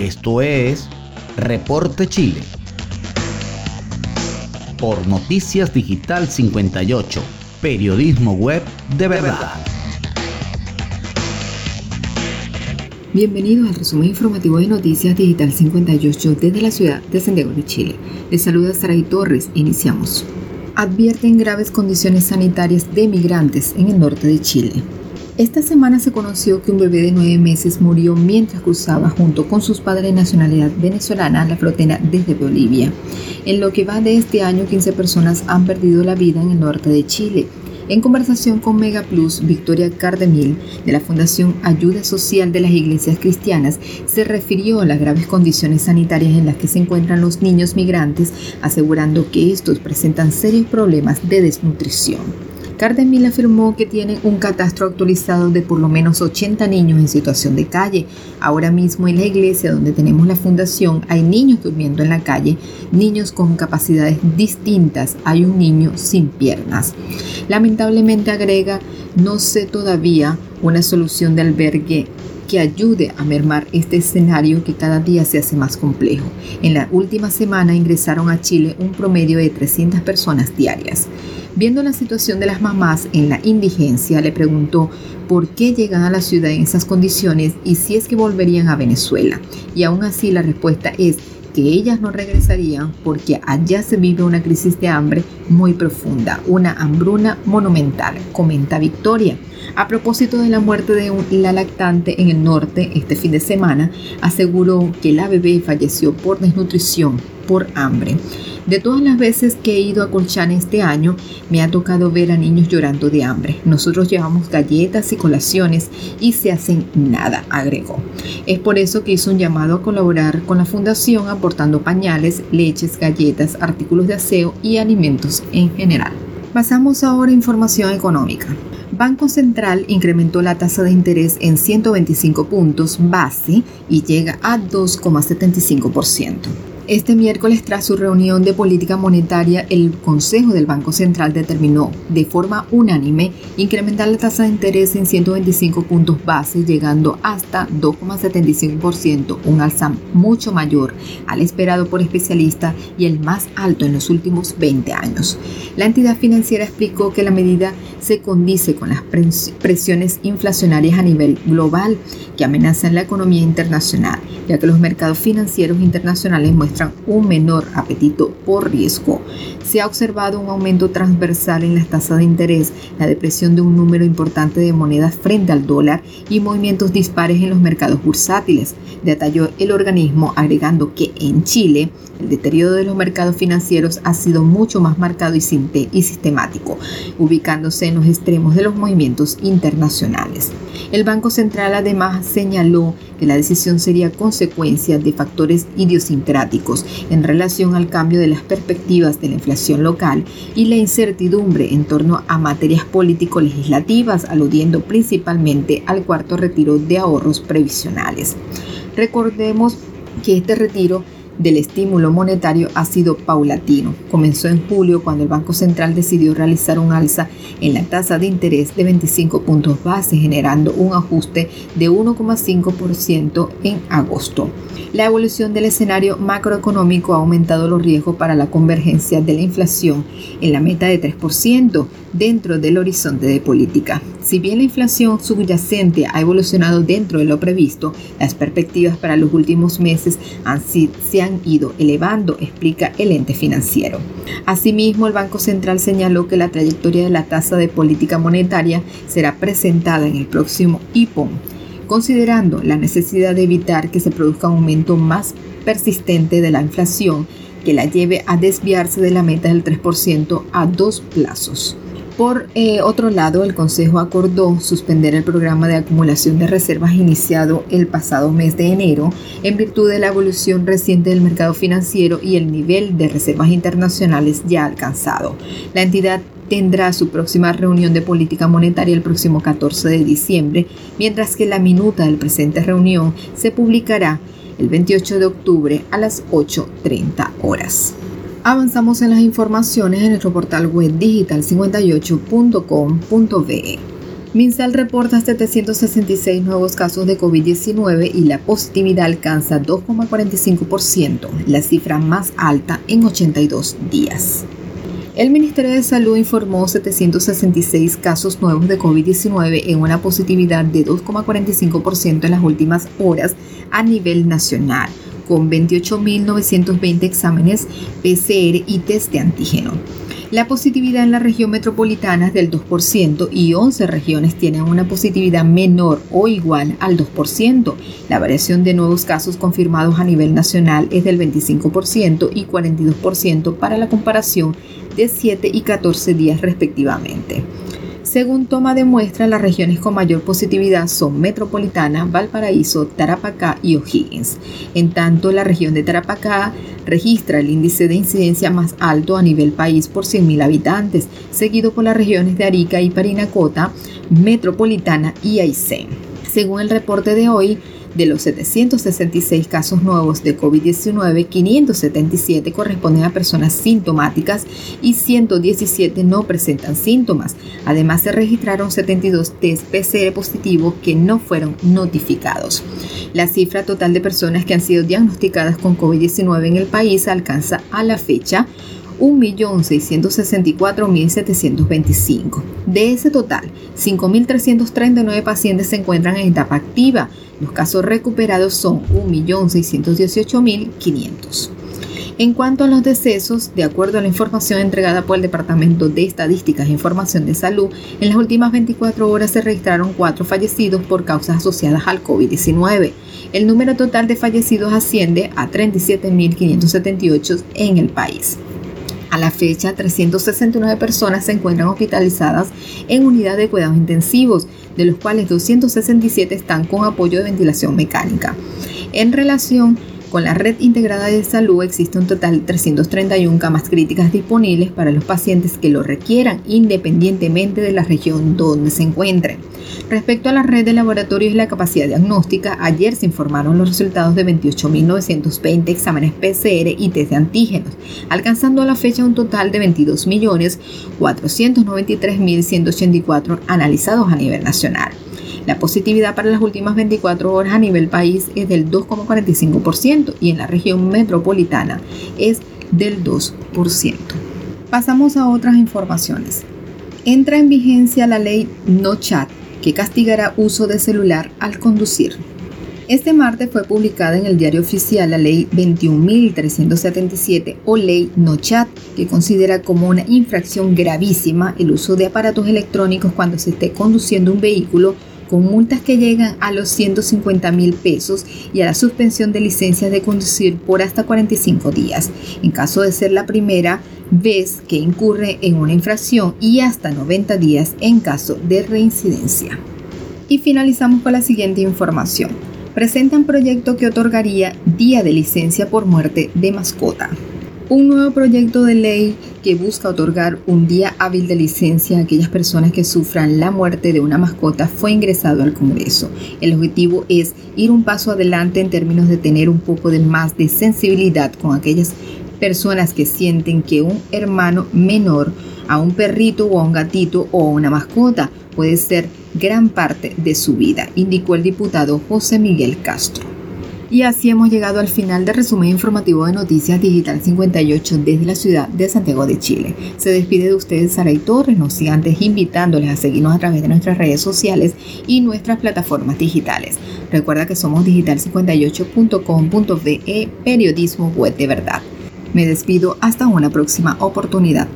Esto es Reporte Chile. Por Noticias Digital 58, periodismo web de verdad. Bienvenidos al resumen informativo de Noticias Digital 58 desde la ciudad de Santiago de Chile. Les saluda Saray Torres. Iniciamos. Advierten graves condiciones sanitarias de migrantes en el norte de Chile. Esta semana se conoció que un bebé de nueve meses murió mientras cruzaba junto con sus padres de nacionalidad venezolana la frontera desde Bolivia. En lo que va de este año, 15 personas han perdido la vida en el norte de Chile. En conversación con Mega Plus, Victoria Cardemil, de la Fundación Ayuda Social de las Iglesias Cristianas, se refirió a las graves condiciones sanitarias en las que se encuentran los niños migrantes, asegurando que estos presentan serios problemas de desnutrición. Cardemil afirmó que tienen un catastro actualizado de por lo menos 80 niños en situación de calle. Ahora mismo en la iglesia donde tenemos la fundación hay niños durmiendo en la calle, niños con capacidades distintas, hay un niño sin piernas. Lamentablemente agrega, no sé todavía una solución de albergue que ayude a mermar este escenario que cada día se hace más complejo. En la última semana ingresaron a Chile un promedio de 300 personas diarias. Viendo la situación de las mamás en la indigencia, le preguntó por qué llegan a la ciudad en esas condiciones y si es que volverían a Venezuela. Y aún así la respuesta es que ellas no regresarían porque allá se vive una crisis de hambre muy profunda, una hambruna monumental, comenta Victoria. A propósito de la muerte de la lactante en el norte este fin de semana, aseguró que la bebé falleció por desnutrición, por hambre. De todas las veces que he ido a Colchán este año, me ha tocado ver a niños llorando de hambre. Nosotros llevamos galletas y colaciones y se hacen nada, agregó. Es por eso que hizo un llamado a colaborar con la fundación aportando pañales, leches, galletas, artículos de aseo y alimentos en general. Pasamos ahora a información económica. Banco Central incrementó la tasa de interés en 125 puntos base y llega a 2,75%. Este miércoles, tras su reunión de política monetaria, el Consejo del Banco Central determinó de forma unánime incrementar la tasa de interés en 125 puntos base, llegando hasta 2,75%, un alza mucho mayor al esperado por especialistas y el más alto en los últimos 20 años. La entidad financiera explicó que la medida se condice con las presiones inflacionarias a nivel global que amenazan la economía internacional, ya que los mercados financieros internacionales muestran un menor apetito por riesgo. Se ha observado un aumento transversal en las tasas de interés, la depresión de un número importante de monedas frente al dólar y movimientos dispares en los mercados bursátiles, detalló el organismo agregando que en Chile el deterioro de los mercados financieros ha sido mucho más marcado y, sistemático, ubicándose en los extremos de los movimientos internacionales. El Banco Central además señaló que la decisión sería consecuencia de factores idiosincráticos en relación al cambio de las perspectivas de la inflación local y la incertidumbre en torno a materias político-legislativas, aludiendo principalmente al cuarto retiro de ahorros previsionales. Recordemos que este retiro del estímulo monetario ha sido paulatino. Comenzó en julio cuando el Banco Central decidió realizar un alza en la tasa de interés de 25 puntos base, generando un ajuste de 1,5% en agosto. La evolución del escenario macroeconómico ha aumentado los riesgos para la convergencia de la inflación en la meta de 3% dentro del horizonte de política. Si bien la inflación subyacente ha evolucionado dentro de lo previsto, las perspectivas para los últimos meses han, se han ido elevando, explica el ente financiero. Asimismo, el Banco Central señaló que la trayectoria de la tasa de política monetaria será presentada en el próximo IPOM considerando la necesidad de evitar que se produzca un aumento más persistente de la inflación que la lleve a desviarse de la meta del 3% a dos plazos. Por eh, otro lado, el Consejo acordó suspender el programa de acumulación de reservas iniciado el pasado mes de enero en virtud de la evolución reciente del mercado financiero y el nivel de reservas internacionales ya alcanzado. La entidad tendrá su próxima reunión de política monetaria el próximo 14 de diciembre, mientras que la minuta del presente reunión se publicará el 28 de octubre a las 8.30 horas. Avanzamos en las informaciones en nuestro portal web digital58.com.be. Minsal reporta 766 nuevos casos de COVID-19 y la positividad alcanza 2,45%, la cifra más alta en 82 días. El Ministerio de Salud informó 766 casos nuevos de COVID-19 en una positividad de 2,45% en las últimas horas a nivel nacional, con 28.920 exámenes PCR y test de antígeno. La positividad en la región metropolitana es del 2% y 11 regiones tienen una positividad menor o igual al 2%. La variación de nuevos casos confirmados a nivel nacional es del 25% y 42% para la comparación de 7 y 14 días respectivamente. Según toma de muestra, las regiones con mayor positividad son Metropolitana, Valparaíso, Tarapacá y O'Higgins. En tanto, la región de Tarapacá registra el índice de incidencia más alto a nivel país por 100.000 habitantes, seguido por las regiones de Arica y Parinacota, Metropolitana y Aysén. Según el reporte de hoy, de los 766 casos nuevos de COVID-19, 577 corresponden a personas sintomáticas y 117 no presentan síntomas. Además, se registraron 72 test PCR positivos que no fueron notificados. La cifra total de personas que han sido diagnosticadas con COVID-19 en el país alcanza a la fecha 1.664.725. De ese total, 5.339 pacientes se encuentran en etapa activa. Los casos recuperados son 1.618.500. En cuanto a los decesos, de acuerdo a la información entregada por el Departamento de Estadísticas e Información de Salud, en las últimas 24 horas se registraron cuatro fallecidos por causas asociadas al COVID-19. El número total de fallecidos asciende a 37.578 en el país. A la fecha, 369 personas se encuentran hospitalizadas en unidad de cuidados intensivos, de los cuales 267 están con apoyo de ventilación mecánica. En relación con la red integrada de salud existe un total de 331 camas críticas disponibles para los pacientes que lo requieran, independientemente de la región donde se encuentren. Respecto a la red de laboratorios y la capacidad diagnóstica, ayer se informaron los resultados de 28.920 exámenes PCR y test de antígenos, alcanzando a la fecha un total de 22.493.184 analizados a nivel nacional. La positividad para las últimas 24 horas a nivel país es del 2,45% y en la región metropolitana es del 2%. Pasamos a otras informaciones. Entra en vigencia la ley No Chat que castigará uso de celular al conducir. Este martes fue publicada en el diario oficial la ley 21.377 o ley No Chat, que considera como una infracción gravísima el uso de aparatos electrónicos cuando se esté conduciendo un vehículo con multas que llegan a los 150 mil pesos y a la suspensión de licencias de conducir por hasta 45 días, en caso de ser la primera vez que incurre en una infracción y hasta 90 días en caso de reincidencia. Y finalizamos con la siguiente información. Presentan proyecto que otorgaría día de licencia por muerte de mascota. Un nuevo proyecto de ley que busca otorgar un día hábil de licencia a aquellas personas que sufran la muerte de una mascota fue ingresado al Congreso. El objetivo es ir un paso adelante en términos de tener un poco de más de sensibilidad con aquellas personas que sienten que un hermano menor a un perrito o a un gatito o a una mascota puede ser gran parte de su vida, indicó el diputado José Miguel Castro. Y así hemos llegado al final del resumen informativo de Noticias Digital 58 desde la ciudad de Santiago de Chile. Se despide de ustedes Saray Torres, no antes invitándoles a seguirnos a través de nuestras redes sociales y nuestras plataformas digitales. Recuerda que somos digital58.com.be, periodismo web de verdad. Me despido hasta una próxima oportunidad.